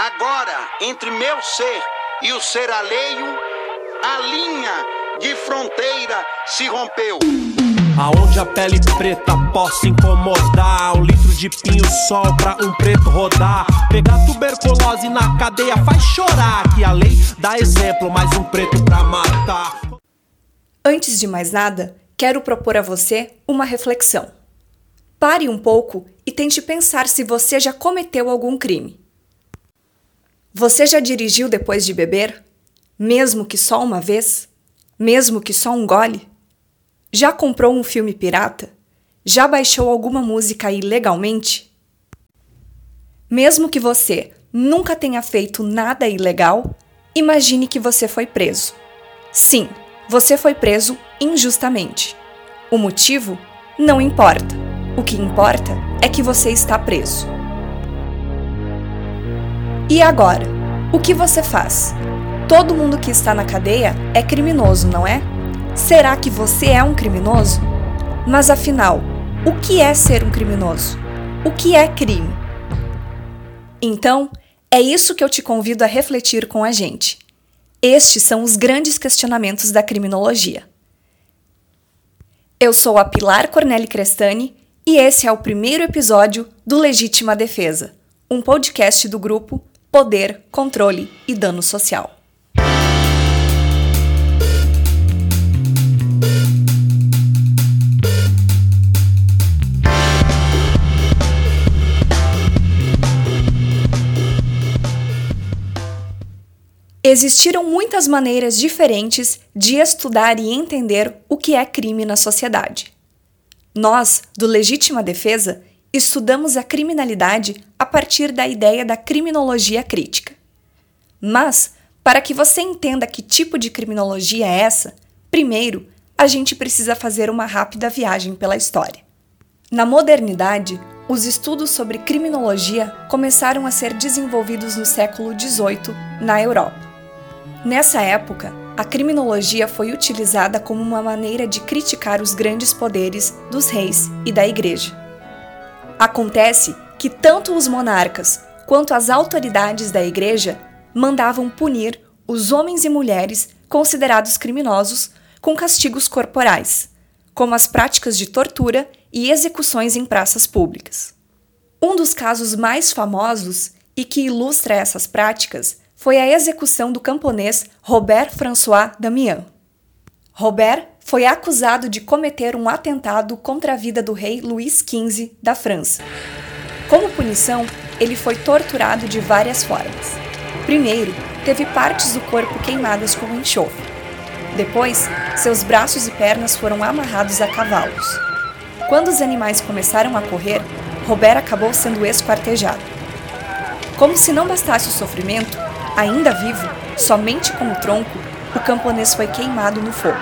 Agora, entre meu ser e o ser alheio, a linha de fronteira se rompeu. Aonde a pele preta possa incomodar Um litro de pinho sol pra um preto rodar Pegar tuberculose na cadeia faz chorar Que a lei dá exemplo, mais um preto pra matar Antes de mais nada, quero propor a você uma reflexão. Pare um pouco e tente pensar se você já cometeu algum crime. Você já dirigiu depois de beber? Mesmo que só uma vez? Mesmo que só um gole? Já comprou um filme pirata? Já baixou alguma música ilegalmente? Mesmo que você nunca tenha feito nada ilegal, imagine que você foi preso. Sim, você foi preso injustamente. O motivo não importa. O que importa é que você está preso. E agora? O que você faz? Todo mundo que está na cadeia é criminoso, não é? Será que você é um criminoso? Mas afinal, o que é ser um criminoso? O que é crime? Então, é isso que eu te convido a refletir com a gente. Estes são os grandes questionamentos da criminologia. Eu sou a Pilar Corneli Crestani e esse é o primeiro episódio do Legítima Defesa, um podcast do grupo Poder, Controle e Dano Social. Existiram muitas maneiras diferentes de estudar e entender o que é crime na sociedade. Nós, do Legítima Defesa, estudamos a criminalidade a partir da ideia da criminologia crítica. Mas, para que você entenda que tipo de criminologia é essa, primeiro a gente precisa fazer uma rápida viagem pela história. Na modernidade, os estudos sobre criminologia começaram a ser desenvolvidos no século XVIII na Europa. Nessa época, a criminologia foi utilizada como uma maneira de criticar os grandes poderes dos reis e da igreja. Acontece que tanto os monarcas quanto as autoridades da igreja mandavam punir os homens e mulheres considerados criminosos com castigos corporais, como as práticas de tortura e execuções em praças públicas. Um dos casos mais famosos e que ilustra essas práticas foi a execução do camponês Robert François Damiens. Robert foi acusado de cometer um atentado contra a vida do rei Luís XV da França. Como punição, ele foi torturado de várias formas. Primeiro, teve partes do corpo queimadas com enxofre. Depois, seus braços e pernas foram amarrados a cavalos. Quando os animais começaram a correr, Robert acabou sendo esquartejado. Como se não bastasse o sofrimento, Ainda vivo, somente com o tronco, o camponês foi queimado no fogo.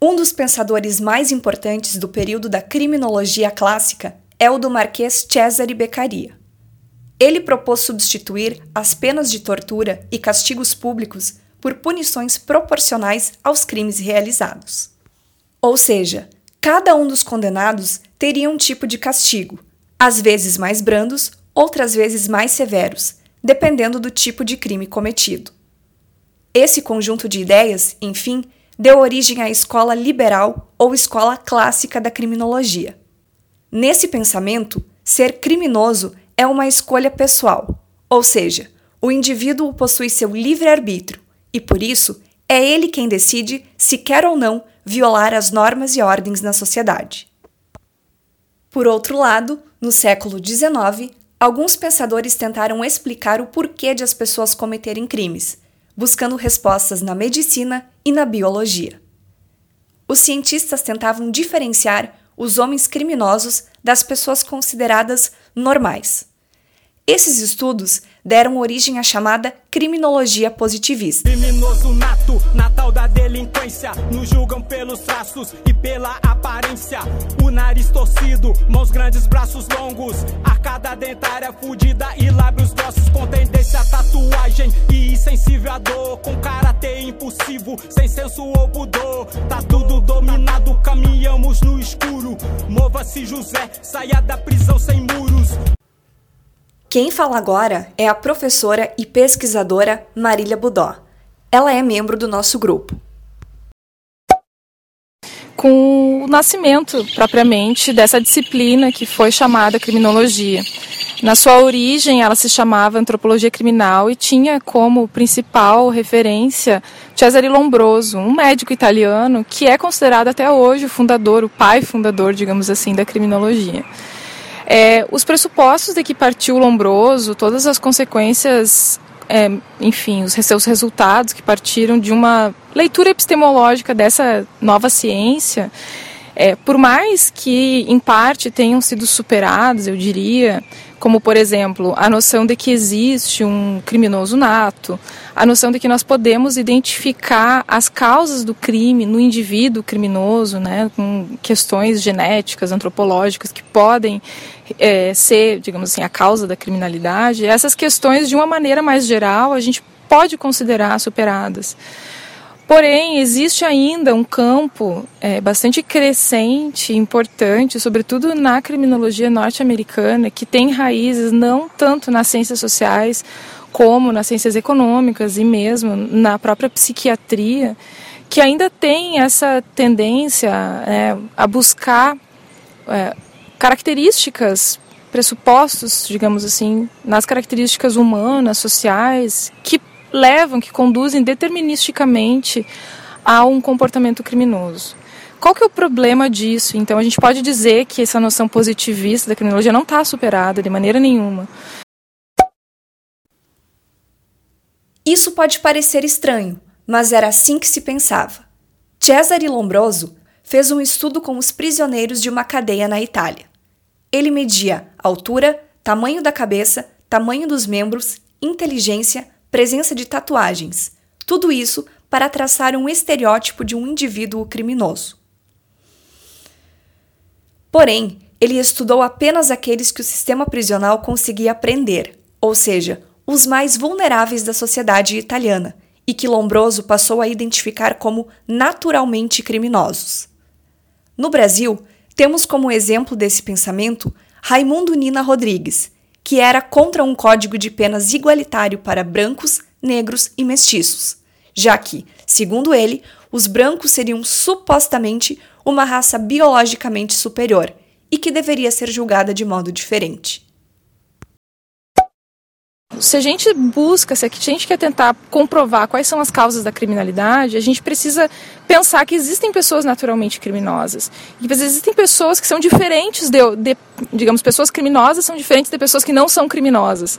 Um dos pensadores mais importantes do período da criminologia clássica é o do Marquês Cesare Beccaria. Ele propôs substituir as penas de tortura e castigos públicos por punições proporcionais aos crimes realizados. Ou seja, cada um dos condenados teria um tipo de castigo, às vezes mais brandos outras vezes mais severos, dependendo do tipo de crime cometido. Esse conjunto de ideias, enfim, deu origem à escola liberal ou escola clássica da criminologia. Nesse pensamento, ser criminoso é uma escolha pessoal, ou seja, o indivíduo possui seu livre-arbítrio e, por isso, é ele quem decide se quer ou não violar as normas e ordens na sociedade. Por outro lado, no século XIX, Alguns pensadores tentaram explicar o porquê de as pessoas cometerem crimes, buscando respostas na medicina e na biologia. Os cientistas tentavam diferenciar os homens criminosos das pessoas consideradas normais. Esses estudos deram origem à chamada criminologia positivista. Criminoso nato, natal da delinquência, nos julgam pelos traços e pela aparência. O nariz torcido, mãos grandes, braços longos, arcada dentária fudida e lábios grossos com tendência a tatuagem e insensível a dor, com caráter impulsivo, sem senso ou pudor. Tá tudo dominado, caminhamos no escuro. Mova-se José, saia da prisão sem muros. Quem fala agora é a professora e pesquisadora Marília Budó. Ela é membro do nosso grupo. Com o nascimento, propriamente, dessa disciplina que foi chamada criminologia. Na sua origem, ela se chamava antropologia criminal e tinha como principal referência Cesare Lombroso, um médico italiano que é considerado até hoje o fundador, o pai fundador, digamos assim, da criminologia. É, os pressupostos de que partiu Lombroso, todas as consequências, é, enfim, os seus resultados que partiram de uma leitura epistemológica dessa nova ciência, é, por mais que em parte tenham sido superados, eu diria, como por exemplo a noção de que existe um criminoso nato, a noção de que nós podemos identificar as causas do crime no indivíduo criminoso, né, com questões genéticas, antropológicas que podem é, ser, digamos assim, a causa da criminalidade. Essas questões, de uma maneira mais geral, a gente pode considerar superadas. Porém, existe ainda um campo é, bastante crescente, importante, sobretudo na criminologia norte-americana, que tem raízes não tanto nas ciências sociais, como nas ciências econômicas e mesmo na própria psiquiatria, que ainda tem essa tendência é, a buscar é, características, pressupostos, digamos assim, nas características humanas, sociais, que levam, que conduzem deterministicamente a um comportamento criminoso. Qual que é o problema disso? Então, a gente pode dizer que essa noção positivista da criminologia não está superada de maneira nenhuma. Isso pode parecer estranho, mas era assim que se pensava. Cesare Lombroso fez um estudo com os prisioneiros de uma cadeia na Itália. Ele media altura, tamanho da cabeça, tamanho dos membros, inteligência, presença de tatuagens. Tudo isso para traçar um estereótipo de um indivíduo criminoso. Porém, ele estudou apenas aqueles que o sistema prisional conseguia prender, ou seja, os mais vulneráveis da sociedade italiana, e que Lombroso passou a identificar como naturalmente criminosos. No Brasil, temos como exemplo desse pensamento Raimundo Nina Rodrigues, que era contra um código de penas igualitário para brancos, negros e mestiços, já que, segundo ele, os brancos seriam supostamente uma raça biologicamente superior e que deveria ser julgada de modo diferente. Se a gente busca, se a gente quer tentar comprovar quais são as causas da criminalidade, a gente precisa pensar que existem pessoas naturalmente criminosas. E existem pessoas que são diferentes de, de, digamos, pessoas criminosas são diferentes de pessoas que não são criminosas.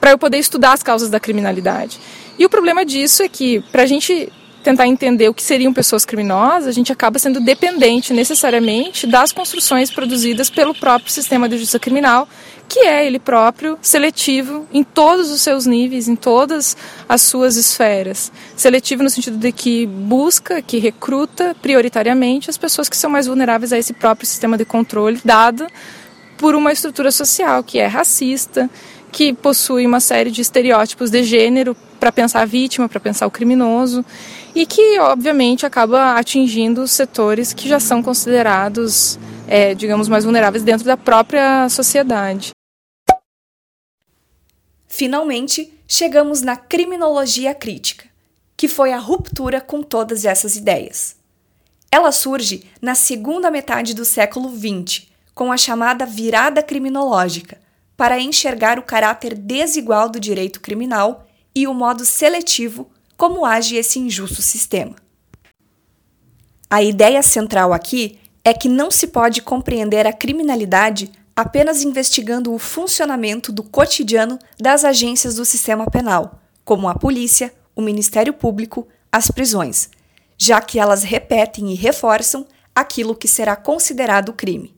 Para eu poder estudar as causas da criminalidade. E o problema disso é que, para a gente tentar entender o que seriam pessoas criminosas, a gente acaba sendo dependente necessariamente das construções produzidas pelo próprio sistema de justiça criminal, que é ele próprio seletivo em todos os seus níveis, em todas as suas esferas. Seletivo no sentido de que busca, que recruta prioritariamente as pessoas que são mais vulneráveis a esse próprio sistema de controle dado por uma estrutura social que é racista, que possui uma série de estereótipos de gênero para pensar a vítima, para pensar o criminoso, e que, obviamente, acaba atingindo setores que já são considerados, é, digamos, mais vulneráveis dentro da própria sociedade. Finalmente, chegamos na criminologia crítica, que foi a ruptura com todas essas ideias. Ela surge na segunda metade do século XX, com a chamada virada criminológica, para enxergar o caráter desigual do direito criminal e o modo seletivo como age esse injusto sistema. A ideia central aqui é que não se pode compreender a criminalidade apenas investigando o funcionamento do cotidiano das agências do sistema penal, como a polícia, o Ministério Público, as prisões, já que elas repetem e reforçam aquilo que será considerado crime.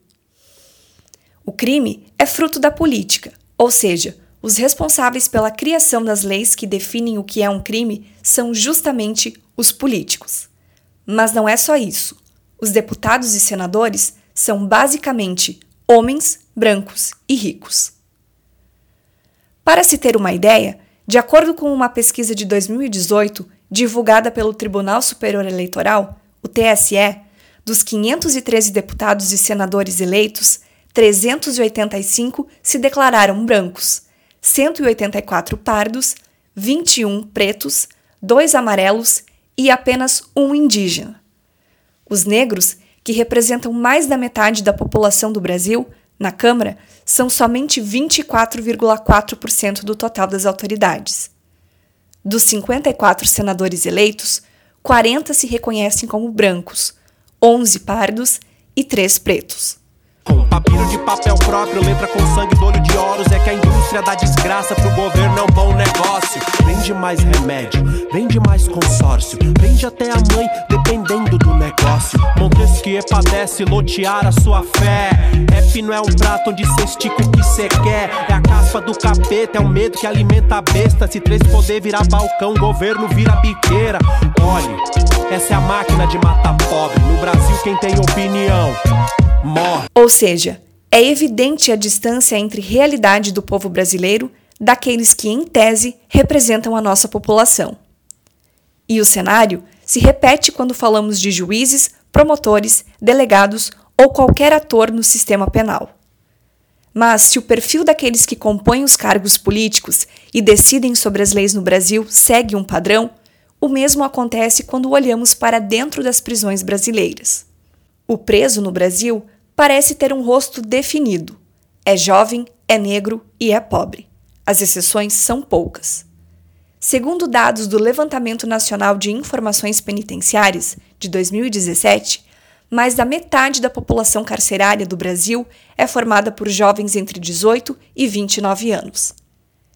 O crime é fruto da política, ou seja, os responsáveis pela criação das leis que definem o que é um crime são justamente os políticos. Mas não é só isso. Os deputados e senadores são basicamente homens brancos e ricos. Para se ter uma ideia, de acordo com uma pesquisa de 2018 divulgada pelo Tribunal Superior Eleitoral, o TSE, dos 513 deputados e senadores eleitos, 385 se declararam brancos, 184 pardos, 21 pretos, 2 amarelos e apenas um indígena. Os negros, que representam mais da metade da população do Brasil, na Câmara, são somente 24,4% do total das autoridades. Dos 54 senadores eleitos, 40 se reconhecem como brancos, 11 pardos e 3 pretos. Com papiro de papel próprio, letra com sangue do olho de Horus. É que a indústria dá desgraça pro governo é um bom negócio. Vende mais remédio, vende mais consórcio. Vende até a mãe, dependendo do negócio. Montesquieu padece lotear a sua fé. Rap não é um prato onde cê estica o que cê quer. É a caspa do capeta, é o medo que alimenta a besta. Se três poder virar balcão, governo vira biqueira. Olhe, essa é a máquina de matar pobre. No Brasil, quem tem opinião Ou seja, é evidente a distância entre realidade do povo brasileiro daqueles que, em tese, representam a nossa população. E o cenário se repete quando falamos de juízes, promotores, delegados ou qualquer ator no sistema penal. Mas se o perfil daqueles que compõem os cargos políticos e decidem sobre as leis no Brasil segue um padrão, o mesmo acontece quando olhamos para dentro das prisões brasileiras. O preso no Brasil parece ter um rosto definido. É jovem, é negro e é pobre. As exceções são poucas. Segundo dados do Levantamento Nacional de Informações Penitenciárias de 2017, mais da metade da população carcerária do Brasil é formada por jovens entre 18 e 29 anos.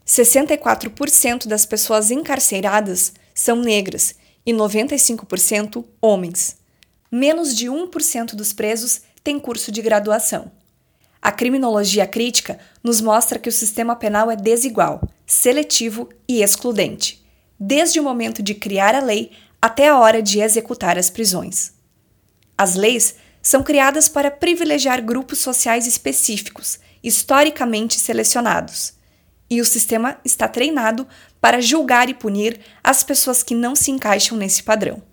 64% das pessoas encarceradas são negras e 95% homens menos de 1% dos presos tem curso de graduação. A criminologia crítica nos mostra que o sistema penal é desigual, seletivo e excludente, desde o momento de criar a lei até a hora de executar as prisões. As leis são criadas para privilegiar grupos sociais específicos, historicamente selecionados, e o sistema está treinado para julgar e punir as pessoas que não se encaixam nesse padrão.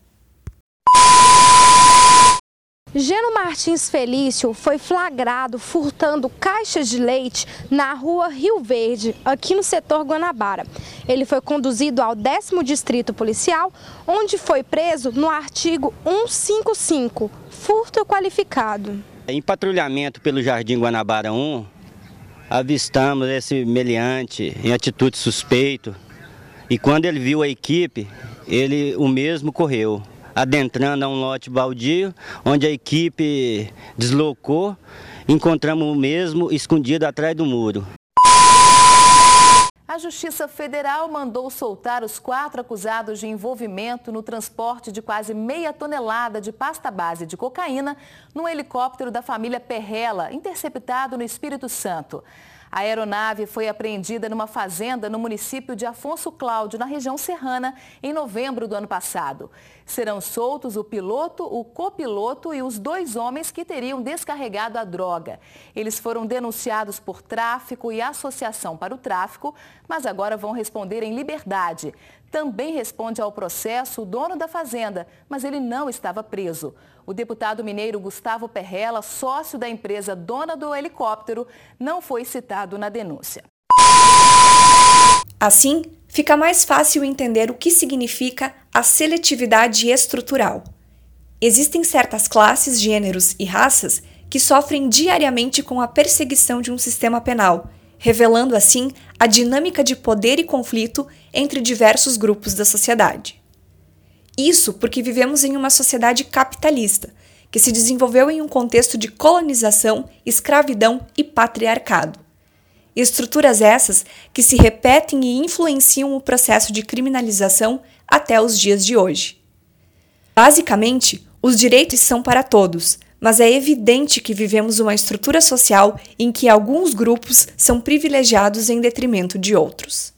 Geno Martins Felício foi flagrado furtando caixas de leite na rua Rio Verde, aqui no setor Guanabara. Ele foi conduzido ao décimo distrito policial, onde foi preso no artigo 155, furto qualificado. Em patrulhamento pelo Jardim Guanabara 1, avistamos esse meliante em atitude suspeito e quando ele viu a equipe, ele o mesmo correu adentrando a um lote baldio, onde a equipe deslocou, encontramos o mesmo escondido atrás do muro. A Justiça Federal mandou soltar os quatro acusados de envolvimento no transporte de quase meia tonelada de pasta base de cocaína num helicóptero da família Perrella, interceptado no Espírito Santo. A aeronave foi apreendida numa fazenda no município de Afonso Cláudio, na região serrana, em novembro do ano passado. Serão soltos o piloto, o copiloto e os dois homens que teriam descarregado a droga. Eles foram denunciados por tráfico e associação para o tráfico, mas agora vão responder em liberdade. Também responde ao processo o dono da fazenda, mas ele não estava preso. O deputado mineiro Gustavo Perrella, sócio da empresa dona do helicóptero, não foi citado na denúncia. Assim, fica mais fácil entender o que significa a seletividade estrutural. Existem certas classes, gêneros e raças que sofrem diariamente com a perseguição de um sistema penal, revelando assim a dinâmica de poder e conflito entre diversos grupos da sociedade. Isso porque vivemos em uma sociedade capitalista, que se desenvolveu em um contexto de colonização, escravidão e patriarcado. Estruturas essas que se repetem e influenciam o processo de criminalização até os dias de hoje. Basicamente, os direitos são para todos, mas é evidente que vivemos uma estrutura social em que alguns grupos são privilegiados em detrimento de outros.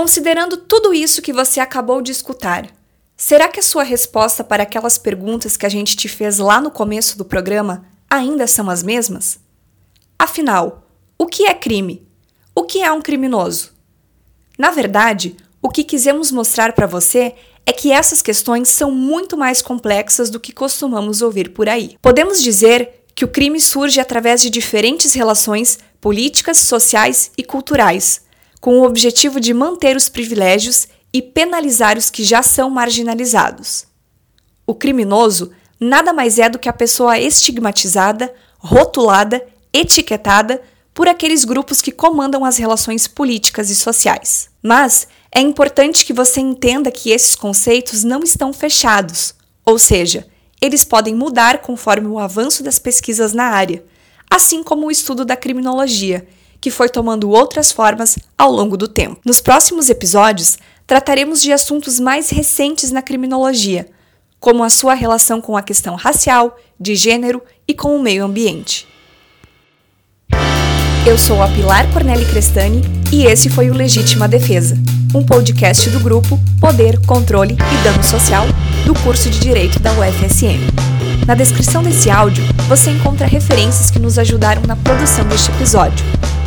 Considerando tudo isso que você acabou de escutar, será que a sua resposta para aquelas perguntas que a gente te fez lá no começo do programa ainda são as mesmas? Afinal, o que é crime? O que é um criminoso? Na verdade, o que quisemos mostrar para você é que essas questões são muito mais complexas do que costumamos ouvir por aí. Podemos dizer que o crime surge através de diferentes relações políticas, sociais e culturais com o objetivo de manter os privilégios e penalizar os que já são marginalizados. O criminoso nada mais é do que a pessoa estigmatizada, rotulada, etiquetada por aqueles grupos que comandam as relações políticas e sociais. Mas é importante que você entenda que esses conceitos não estão fechados, ou seja, eles podem mudar conforme o avanço das pesquisas na área, assim como o estudo da criminologia, que foi tomando outras formas ao longo do tempo. Nos próximos episódios, trataremos de assuntos mais recentes na criminologia, como a sua relação com a questão racial, de gênero e com o meio ambiente. Eu sou a Pilar Corneli Crestani e esse foi o Legítima Defesa, um podcast do grupo Poder, Controle e Dano Social do curso de Direito da UFSM. Na descrição desse áudio, você encontra referências que nos ajudaram na produção deste episódio.